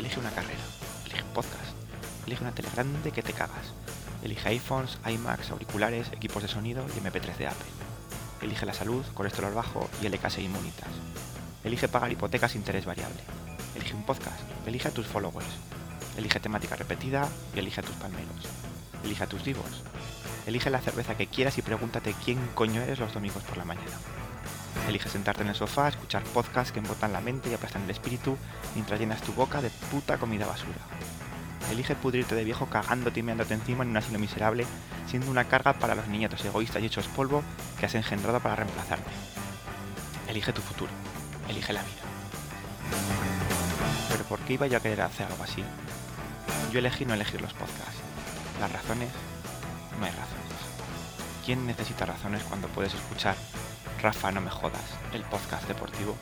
Elige una carrera. Elige un podcast. Elige una tele grande que te cagas. Elige iPhones, iMacs, auriculares, equipos de sonido y MP3 de Apple. Elige la salud, colesterol bajo y LKS inmunitas. Elige pagar hipotecas sin interés variable. Elige un podcast. Elige a tus followers. Elige temática repetida y elige a tus palmeros. Elige a tus divos. Elige la cerveza que quieras y pregúntate quién coño eres los domingos por la mañana. Elige sentarte en el sofá, escuchar podcasts que embotan la mente y aplastan el espíritu mientras llenas tu boca de puta comida basura. Elige pudrirte de viejo cagándote y meándote encima en un asilo miserable, siendo una carga para los niñatos egoístas y hechos polvo que has engendrado para reemplazarte. Elige tu futuro. Elige la vida. Pero ¿por qué iba yo a querer hacer algo así? Yo elegí no elegir los podcasts. Las razones... No hay razones. ¿Quién necesita razones cuando puedes escuchar Rafa, no me jodas, el podcast deportivo?